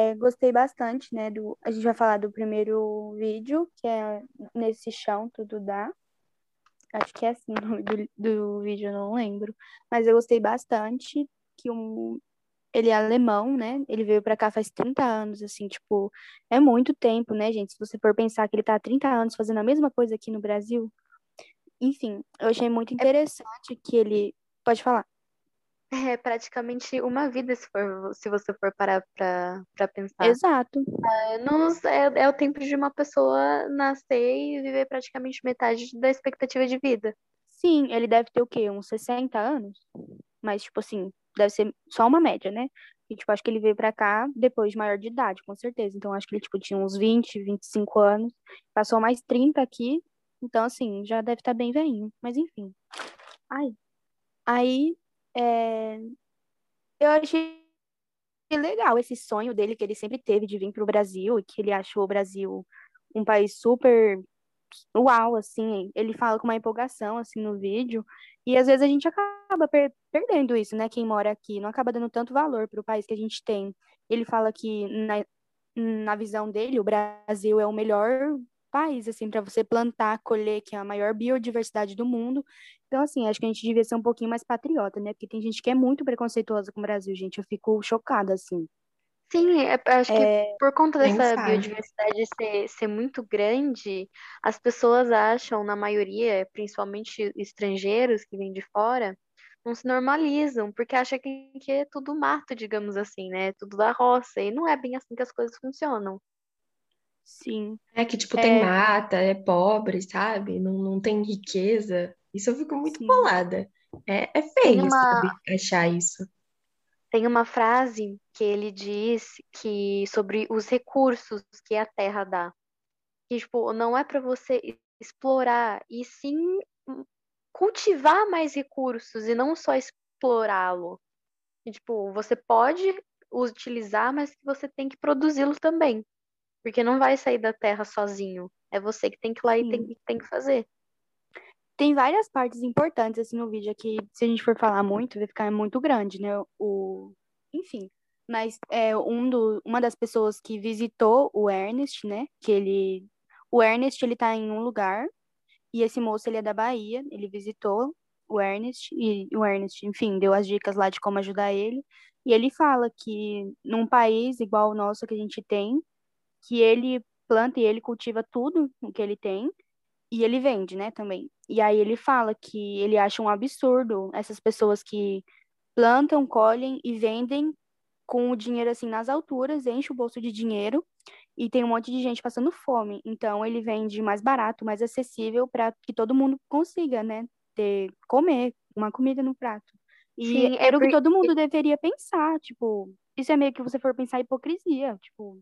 É, gostei bastante, né? Do, a gente vai falar do primeiro vídeo, que é Nesse Chão Tudo Dá. Acho que é assim o nome do, do vídeo, eu não lembro. Mas eu gostei bastante que um, ele é alemão, né? Ele veio pra cá faz 30 anos, assim, tipo, é muito tempo, né, gente? Se você for pensar que ele tá há 30 anos fazendo a mesma coisa aqui no Brasil. Enfim, eu achei muito interessante que ele. Pode falar. É praticamente uma vida, se, for, se você for parar pra, pra pensar. Exato. Anos é, é o tempo de uma pessoa nascer e viver praticamente metade da expectativa de vida. Sim, ele deve ter o quê? Uns 60 anos? Mas, tipo assim, deve ser só uma média, né? E, tipo, acho que ele veio pra cá depois de maior de idade, com certeza. Então, acho que ele, tipo, tinha uns 20, 25 anos. Passou mais 30 aqui. Então, assim, já deve estar tá bem velhinho. Mas, enfim. Ai. Aí, é... eu achei legal esse sonho dele que ele sempre teve de vir pro Brasil e que ele achou o Brasil um país super uau, assim, ele fala com uma empolgação, assim, no vídeo, e às vezes a gente acaba per perdendo isso, né, quem mora aqui, não acaba dando tanto valor para o país que a gente tem. Ele fala que, na, na visão dele, o Brasil é o melhor país, assim, para você plantar, colher, que é a maior biodiversidade do mundo. Então, assim, acho que a gente devia ser um pouquinho mais patriota, né, porque tem gente que é muito preconceituosa com o Brasil, gente, eu fico chocada, assim. Sim, é, acho que é, por conta dessa biodiversidade ser, ser muito grande, as pessoas acham, na maioria, principalmente estrangeiros que vêm de fora, não se normalizam, porque acham que, que é tudo mato, digamos assim, né? Tudo da roça. E não é bem assim que as coisas funcionam. Sim. É que, tipo, tem é. mata, é pobre, sabe? Não, não tem riqueza. Isso eu fico muito Sim. bolada. É, é feio, uma... sabe? Achar isso. Tem uma frase que ele diz que sobre os recursos que a terra dá. Que, tipo, não é para você explorar, e sim cultivar mais recursos e não só explorá-lo. Tipo, você pode utilizar, mas você tem que produzi-lo também. Porque não vai sair da terra sozinho. É você que tem que ir lá sim. e tem, tem que fazer tem várias partes importantes assim no vídeo aqui, se a gente for falar muito, vai ficar muito grande, né? O, enfim, mas é um do, uma das pessoas que visitou o Ernest, né? Que ele, o Ernest ele tá em um lugar e esse moço ele é da Bahia, ele visitou o Ernest e o Ernest, enfim, deu as dicas lá de como ajudar ele. E ele fala que num país igual o nosso que a gente tem, que ele planta e ele cultiva tudo o que ele tem e ele vende, né, também. E aí ele fala que ele acha um absurdo essas pessoas que plantam, colhem e vendem com o dinheiro assim nas alturas, enche o bolso de dinheiro e tem um monte de gente passando fome. Então ele vende mais barato, mais acessível para que todo mundo consiga, né, ter comer uma comida no prato. E Sim, é era o que todo mundo deveria pensar, tipo, isso é meio que você for pensar hipocrisia, tipo,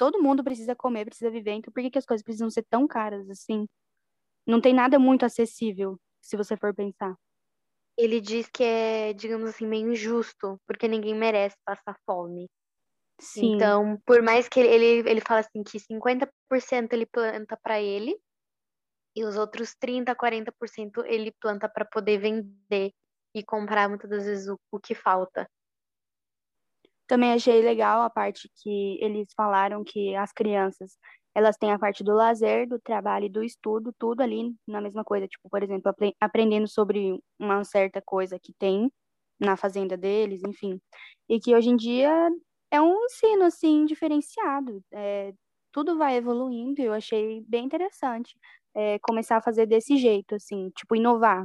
todo mundo precisa comer, precisa viver, então por que, que as coisas precisam ser tão caras assim? Não tem nada muito acessível, se você for pensar. Ele diz que é, digamos assim, meio injusto, porque ninguém merece passar fome. Sim. Então, por mais que ele, ele, ele fala assim que 50% ele planta para ele e os outros 30, 40% ele planta para poder vender e comprar muitas das vezes o, o que falta. Também achei legal a parte que eles falaram que as crianças, elas têm a parte do lazer, do trabalho e do estudo, tudo ali na mesma coisa. Tipo, por exemplo, aprendendo sobre uma certa coisa que tem na fazenda deles, enfim. E que hoje em dia é um ensino, assim, diferenciado. É, tudo vai evoluindo e eu achei bem interessante é, começar a fazer desse jeito, assim, tipo, inovar.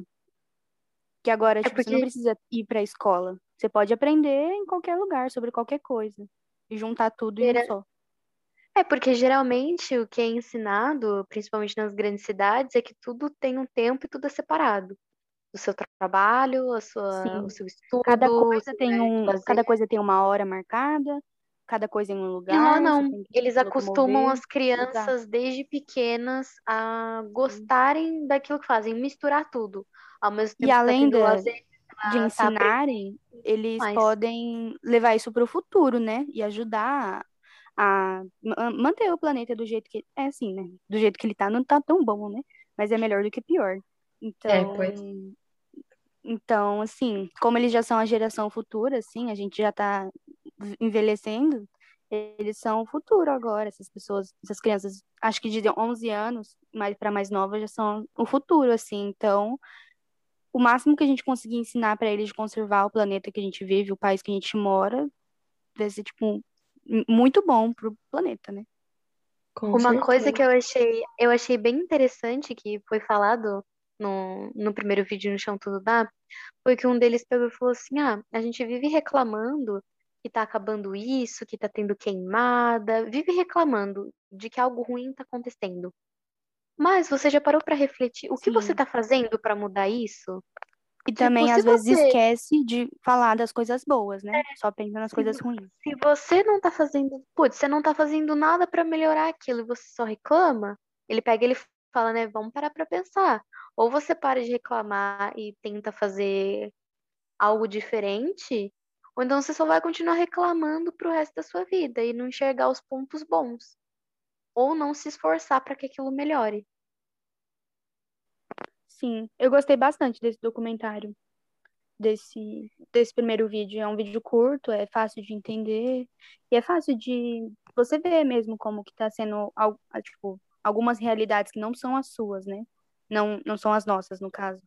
Que agora, é tipo, porque... você não precisa ir para a escola. Você pode aprender em qualquer lugar, sobre qualquer coisa. E juntar tudo em um só. É, porque geralmente o que é ensinado, principalmente nas grandes cidades, é que tudo tem um tempo e tudo é separado. O seu trabalho, a sua, o seu estudo. Cada coisa, tem um, cada coisa tem uma hora marcada, cada coisa em um lugar. Não, não. Eles acostumam as crianças Exato. desde pequenas a gostarem daquilo que fazem, misturar tudo. Ao mesmo tempo e além de, lazer, de tá ensinarem, eles Mas... podem levar isso para o futuro, né? E ajudar a manter o planeta do jeito que é assim, né? Do jeito que ele tá, não tá tão bom, né? Mas é melhor do que pior. Então, é, pois. então, assim, como eles já são a geração futura, assim, a gente já tá envelhecendo, Eles são o futuro agora, essas pessoas, essas crianças, acho que de 11 anos, mais para mais novas, já são o futuro, assim. Então, o máximo que a gente conseguir ensinar para eles de conservar o planeta que a gente vive, o país que a gente mora, vai ser, tipo, muito bom pro planeta, né? Com Uma certeza. coisa que eu achei, eu achei bem interessante que foi falado no, no primeiro vídeo no Chão Tudo Dá, foi que um deles pegou e falou assim: ah, a gente vive reclamando que tá acabando isso, que tá tendo queimada, vive reclamando de que algo ruim tá acontecendo. Mas você já parou para refletir o que você tá fazendo para mudar isso? E tipo, também, às vezes, você... esquece de falar das coisas boas, né? É. Só pensa nas coisas ruins. Se você não tá fazendo, putz, você não tá fazendo nada para melhorar aquilo e você só reclama, ele pega ele fala, né? Vamos parar pra pensar. Ou você para de reclamar e tenta fazer algo diferente, ou então você só vai continuar reclamando pro resto da sua vida e não enxergar os pontos bons. Ou não se esforçar para que aquilo melhore. Sim, eu gostei bastante desse documentário, desse, desse primeiro vídeo. É um vídeo curto, é fácil de entender e é fácil de você ver mesmo como que tá sendo, tipo, algumas realidades que não são as suas, né? Não, não são as nossas, no caso.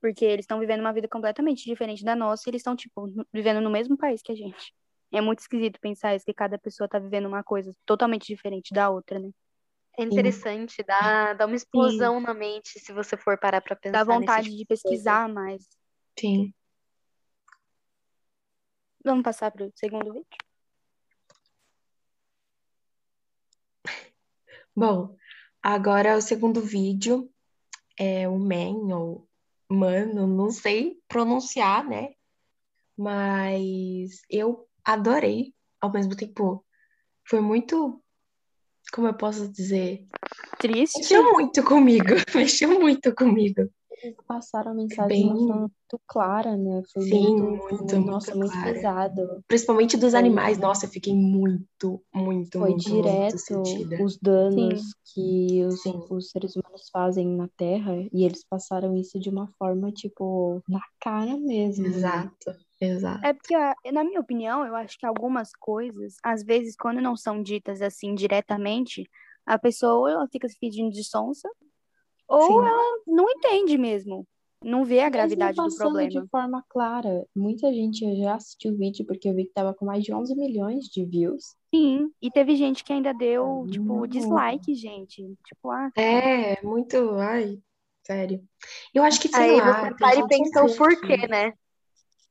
Porque eles estão vivendo uma vida completamente diferente da nossa e eles estão, tipo, vivendo no mesmo país que a gente. É muito esquisito pensar isso, que cada pessoa tá vivendo uma coisa totalmente diferente da outra, né? É interessante, dá, dá uma explosão Sim. na mente se você for parar pra pensar. Dá vontade tipo de pesquisar mais. Sim. Vamos passar pro segundo vídeo? Bom, agora o segundo vídeo é o Man, ou Mano, não sei pronunciar, né? Mas eu adorei, ao mesmo tempo, foi muito, como eu posso dizer? Triste. Mexeu muito comigo, mexeu muito comigo passaram a mensagem Bem... muito clara, né? Foi Sim, muito, muito, nossa, muito, muito pesado. Principalmente dos animais, nossa, eu fiquei muito, muito, Foi muito, direto muito os danos Sim. que os, os seres humanos fazem na Terra e eles passaram isso de uma forma, tipo, na cara mesmo. Né? Exato. Exato. É porque, na minha opinião, eu acho que algumas coisas, às vezes, quando não são ditas assim diretamente, a pessoa ela fica se pedindo de sonsa ou Sim. ela não entende mesmo, não vê a gravidade do problema. de forma clara. Muita gente já assistiu o vídeo porque eu vi que tava com mais de 11 milhões de views. Sim, e teve gente que ainda deu, tipo, dislike, gente. Tipo, ah. É, muito, ai, sério. Eu acho que, sei Aí lá, você para e pensa o porquê, né?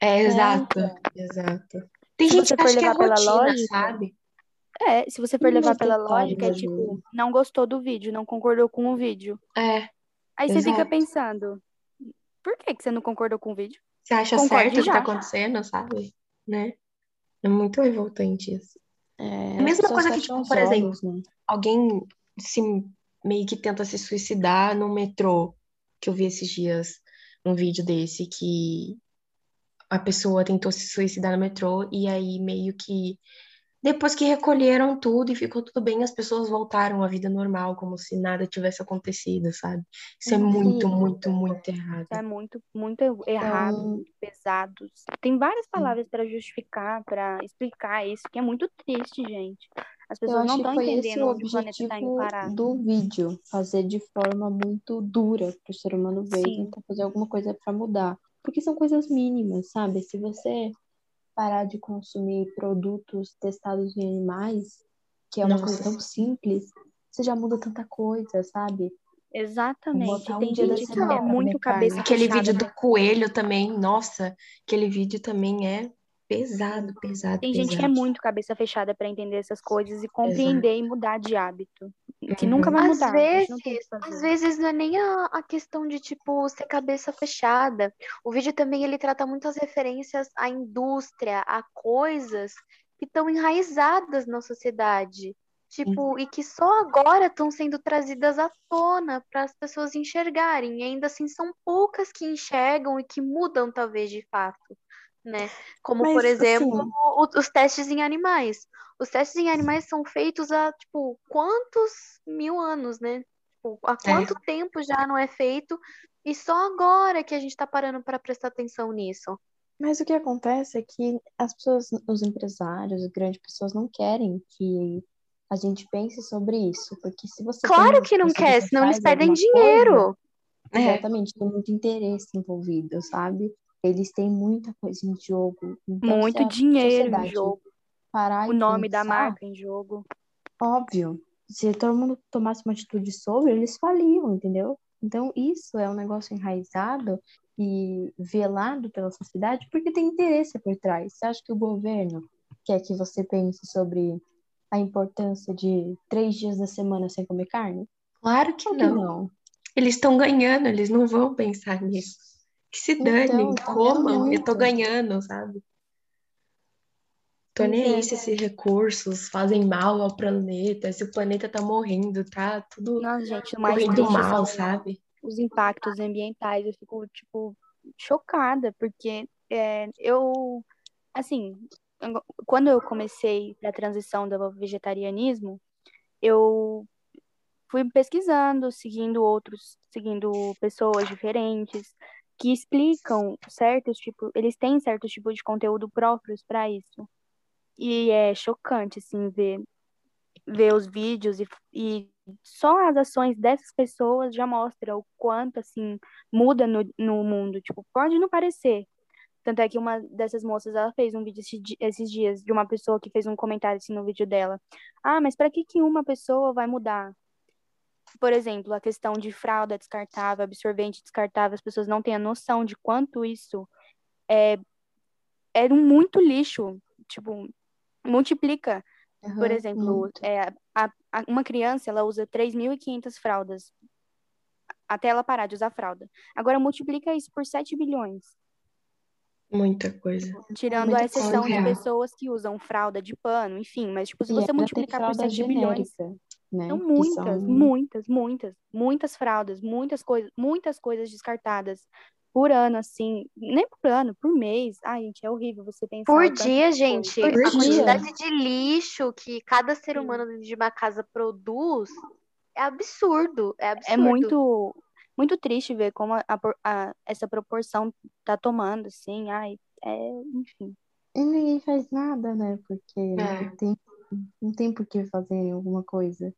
É, exato, é. exato. Tem se gente que acha que é rotina, lógica, sabe? É, se você for levar pela lógica, é tipo, não gostou do vídeo, não concordou com o vídeo. É. Aí você fica pensando, por que, que você não concordou com o vídeo? Você acha Concorde certo o que tá acontecendo, sabe? Né? É muito revoltante isso. É, a mesma coisa que, tipo, por exemplo, né? alguém se meio que tenta se suicidar no metrô, que eu vi esses dias um vídeo desse que a pessoa tentou se suicidar no metrô e aí meio que depois que recolheram tudo e ficou tudo bem, as pessoas voltaram à vida normal, como se nada tivesse acontecido, sabe? Isso é muito, muito, muito errado. É muito, muito errado, então... pesado. Tem várias palavras para justificar, para explicar isso, que é muito triste, gente. As pessoas não estão entendendo onde o planeta está indo parar. do vídeo, fazer de forma muito dura para o ser humano ver Sim. tentar fazer alguma coisa para mudar. Porque são coisas mínimas, sabe? Se você parar de consumir produtos testados em animais, que é uma Nossa. coisa tão simples, você já muda tanta coisa, sabe? Exatamente. Um Tem gente que é muito cabeça Aquele vídeo do coelho também, nossa, aquele vídeo também é pesado, pesado. Tem pesado. gente que é muito cabeça fechada para entender essas coisas e compreender Exato. e mudar de hábito. Que uhum. nunca vai mudar. Às vezes, às vezes não é nem a, a, questão de, tipo, ser cabeça fechada. O vídeo também, ele trata muitas referências à indústria, a coisas que estão enraizadas na sociedade. Tipo, uhum. e que só agora estão sendo trazidas à tona para as pessoas enxergarem. E ainda assim são poucas que enxergam e que mudam, talvez, de fato né? Como, Mas, por exemplo, assim... os testes em animais. Os testes em animais são feitos há, tipo, quantos mil anos, né? Tipo, há é. quanto é. tempo já não é feito? E só agora que a gente tá parando para prestar atenção nisso. Mas o que acontece é que as pessoas, os empresários, as grandes pessoas não querem que a gente pense sobre isso, porque se você Claro que não quer, senão eles perdem dinheiro. Coisa, exatamente, tem muito interesse envolvido, sabe? Eles têm muita coisa em jogo. Então, muito dinheiro em jogo. o nome pensar, da marca em jogo. Óbvio. Se todo mundo tomasse uma atitude sobre, eles faliam, entendeu? Então, isso é um negócio enraizado e velado pela sociedade porque tem interesse por trás. Você acha que o governo quer que você pense sobre a importância de três dias da semana sem comer carne? Claro que, não. que não. Eles estão ganhando, eles não vão pensar nisso. Que se dane, então, tá comam, eu tô ganhando, sabe? Tô nem aí se esses recursos fazem mal ao planeta, se o planeta tá morrendo, tá tudo Nossa, gente, correndo mal, sabe? os impactos ambientais, eu fico, tipo, chocada, porque é, eu, assim, quando eu comecei a transição do vegetarianismo, eu fui pesquisando, seguindo outros, seguindo pessoas diferentes que explicam certos tipos, eles têm certos tipos de conteúdo próprios para isso. E é chocante, assim, ver, ver os vídeos e, e só as ações dessas pessoas já mostra o quanto, assim, muda no, no mundo. Tipo, pode não parecer. Tanto é que uma dessas moças, ela fez um vídeo esses dias de uma pessoa que fez um comentário, assim, no vídeo dela. Ah, mas para que que uma pessoa vai mudar? Por exemplo, a questão de fralda descartável, absorvente descartável, as pessoas não têm a noção de quanto isso é, é muito lixo. Tipo, multiplica Uhum, Por exemplo, é, a, a, uma criança ela usa 3.500 fraldas até ela parar de usar fralda. Agora multiplica isso por 7 bilhões. Muita coisa. Tirando Muita a exceção coisa. de pessoas que usam fralda de pano, enfim, mas tipo, se você multiplicar por 7 genérica, bilhões, né? são muitas, são... muitas, muitas, muitas fraldas, muitas coisas, muitas coisas descartadas por ano, assim, nem por ano, por mês. Ai, gente, é horrível você pensar. Por dia, gente, por a dia. quantidade de lixo que cada ser humano dentro de uma casa produz é absurdo, é, é absurdo. É muito, muito triste ver como a, a, essa proporção tá tomando, assim, ai, é, enfim. E ninguém faz nada, né? Porque é. tem, não tem por que fazer alguma coisa.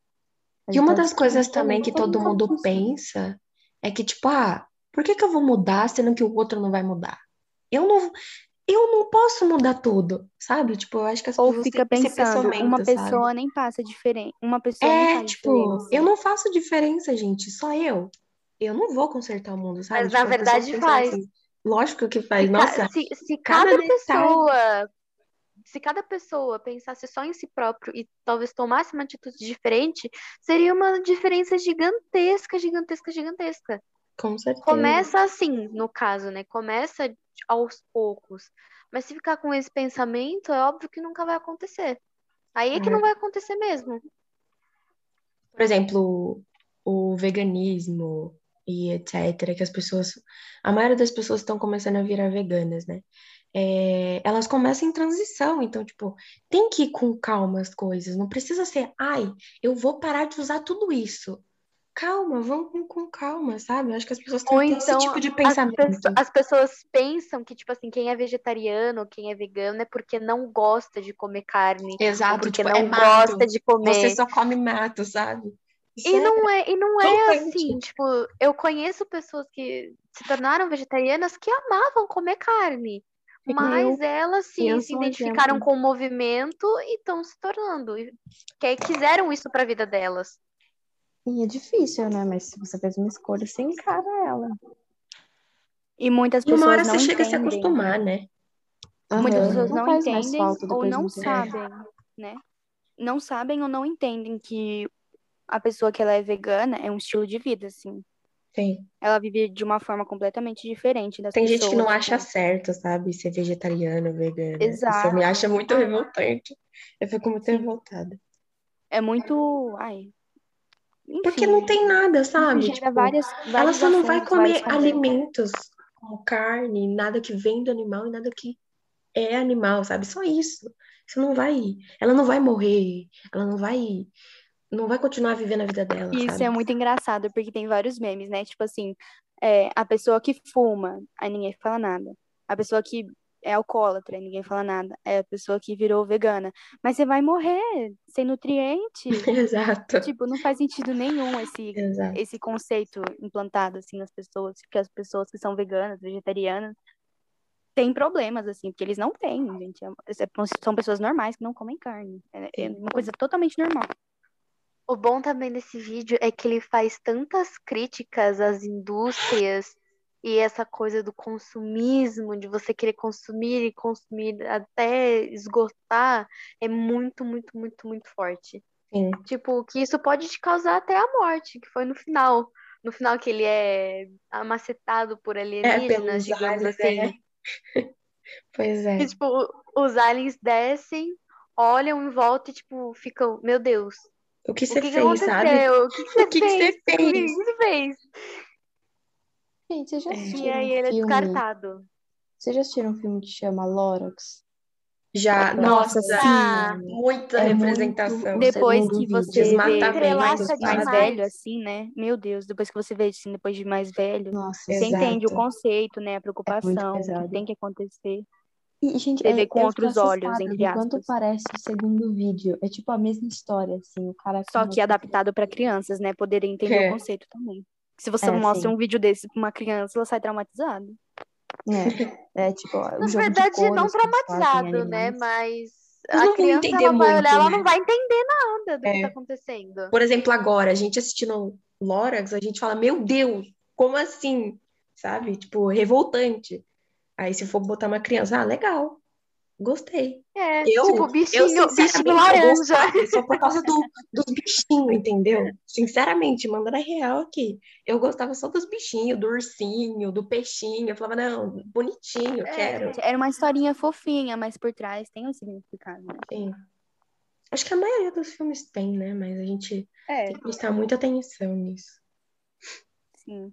E uma das coisas também que todo mundo pensa é que, tipo, ah, por que, que eu vou mudar sendo que o outro não vai mudar? Eu não, eu não posso mudar tudo, sabe? Tipo, eu acho que as Ou fica pensando, uma pessoa sabe? nem passa diferente. Uma pessoa é, tipo, diferença. eu não faço diferença, gente, só eu. Eu não vou consertar o mundo, sabe? Mas tipo, na verdade faz. Assim, lógico que faz. Nossa, se, se cada, cada pessoa se cada pessoa pensasse só em si próprio e talvez tomasse uma atitude diferente, seria uma diferença gigantesca, gigantesca, gigantesca. Com certeza. Começa assim, no caso, né? Começa aos poucos. Mas se ficar com esse pensamento, é óbvio que nunca vai acontecer. Aí é que é. não vai acontecer mesmo. Por exemplo, o veganismo e etc., que as pessoas. A maioria das pessoas estão começando a virar veganas, né? É, elas começam em transição, então, tipo, tem que ir com calma as coisas, não precisa ser, ai, eu vou parar de usar tudo isso calma, vamos com, com calma, sabe? Eu acho que as pessoas têm então, esse tipo de pensamento. As, as, pessoas pensam que, tipo assim, quem é vegetariano, quem é vegano é porque não gosta de comer carne. Exato, porque tipo, não é gosta de comer. Você só come mato, sabe? Isso e não é, e não é assim, tipo, eu conheço pessoas que se tornaram vegetarianas que amavam comer carne. Mas eu, elas sim se identificaram exemplo. com o movimento e estão se tornando. Que quiseram isso para a vida delas. E é difícil, né? Mas se você fez uma escolha, você encara ela. E muitas pessoas e uma hora não você chega a se acostumar, né? Uhum. Muitas pessoas não, não entendem ou não sabem, né? Não sabem ou não entendem que a pessoa que ela é vegana é um estilo de vida, assim. Sim. Ela vive de uma forma completamente diferente das Tem pessoas. Tem gente que não acha certo, sabe? Ser vegetariano, vegano. Exato. Isso me acha muito revoltante. Eu fico muito Sim. revoltada. É muito. Ai, enfim, Porque não tem nada, sabe? Tipo, várias, ela só não vai comer alimentos como carne, nada que vem do animal e nada que é animal, sabe? Só isso. Isso não vai. Ela não vai morrer. Ela não vai. Não vai continuar vivendo a vida dela. Isso sabe? é muito engraçado, porque tem vários memes, né? Tipo assim, é, a pessoa que fuma, aí ninguém fala nada. A pessoa que é alcoólatra ninguém fala nada. É a pessoa que virou vegana. Mas você vai morrer sem nutriente. Exato. Tipo, não faz sentido nenhum esse, esse conceito implantado, assim, nas pessoas. Que as pessoas que são veganas, vegetarianas, têm problemas, assim, porque eles não têm, gente. É é, são pessoas normais que não comem carne. É, é uma coisa totalmente normal. O bom também desse vídeo é que ele faz tantas críticas às indústrias e essa coisa do consumismo, de você querer consumir e consumir até esgotar, é muito, muito, muito, muito forte. Sim. Tipo, que isso pode te causar até a morte, que foi no final. No final que ele é amacetado por alienígenas, é, digamos aliens, assim. É. pois é. E, tipo, os aliens descem, olham em volta e, tipo, ficam, meu Deus, o que você fez, sabe? O que, você, fez? que você fez? O que você fez? Gente, vocês já assistiram E aí ele é descartado. Vocês já assistiram um filme que chama Lorax? Já, nossa, sim. Muita é representação. Muito... Depois que você vê mais velho, assim, né? Meu Deus, depois que você vê assim, depois de mais velho, nossa, você exato. entende o conceito, né? A preocupação, é o que tem que acontecer. E, gente, você é, vê com outros olhos, entre aspas. Quanto parece o segundo vídeo. É tipo a mesma história, assim. O cara Só que adaptado para crianças, né? Poderem entender é. o conceito também. Se você é, mostra sim. um vídeo desse pra uma criança, ela sai traumatizada. É, é tipo. Na verdade, cores, não traumatizado, né? Mas a criança ela vai muito, olhar, ela né? não vai entender nada do é. que tá acontecendo. Por exemplo, agora, a gente assistindo Lorax, a gente fala, meu Deus, como assim? Sabe? Tipo, revoltante. Aí se for botar uma criança, ah, legal. Gostei. É, eu, tipo, bichinho, eu, bichinho laranja. Só por causa do, dos bichinhos, entendeu? Sinceramente, mandando a real aqui. Eu gostava só dos bichinhos, do ursinho, do peixinho. Eu falava, não, bonitinho, é, quero. Era uma historinha fofinha, mas por trás tem um significado, né? Sim. Acho que a maioria dos filmes tem, né? Mas a gente é. tem que prestar muita atenção nisso. Sim.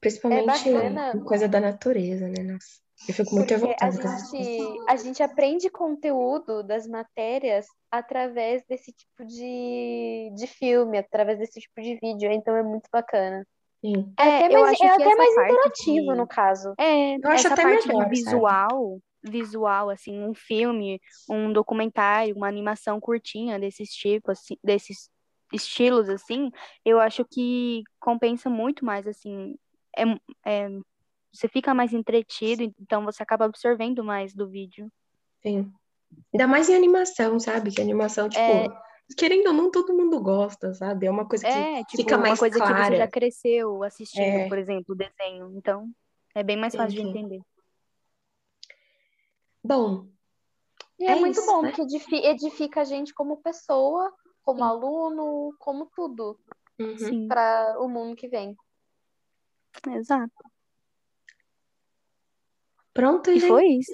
Principalmente é coisa da natureza, né? Nossa. Eu fico muito revoltada. A gente, a gente aprende conteúdo das matérias através desse tipo de, de filme, através desse tipo de vídeo, então é muito bacana. Sim. É, é até mais, é até mais interativo, de... no caso. É, eu acho até parte melhor, visual, sabe? visual, assim, um filme, um documentário, uma animação curtinha desses tipos, assim, desses estilos, assim, eu acho que compensa muito mais, assim, é, é você fica mais entretido, então você acaba absorvendo mais do vídeo. Sim. Ainda mais em animação, sabe? Que animação, tipo, é... querendo ou não, todo mundo gosta, sabe? É uma coisa que é, tipo, fica mais clara. uma coisa que você já cresceu assistindo, é... por exemplo, o desenho. Então, é bem mais fácil de entender. Bom. E é, é muito isso, bom, né? porque edifica a gente como pessoa, como Sim. aluno, como tudo. Uhum. Para o mundo que vem. Exato. Pronto, e gente. foi isso.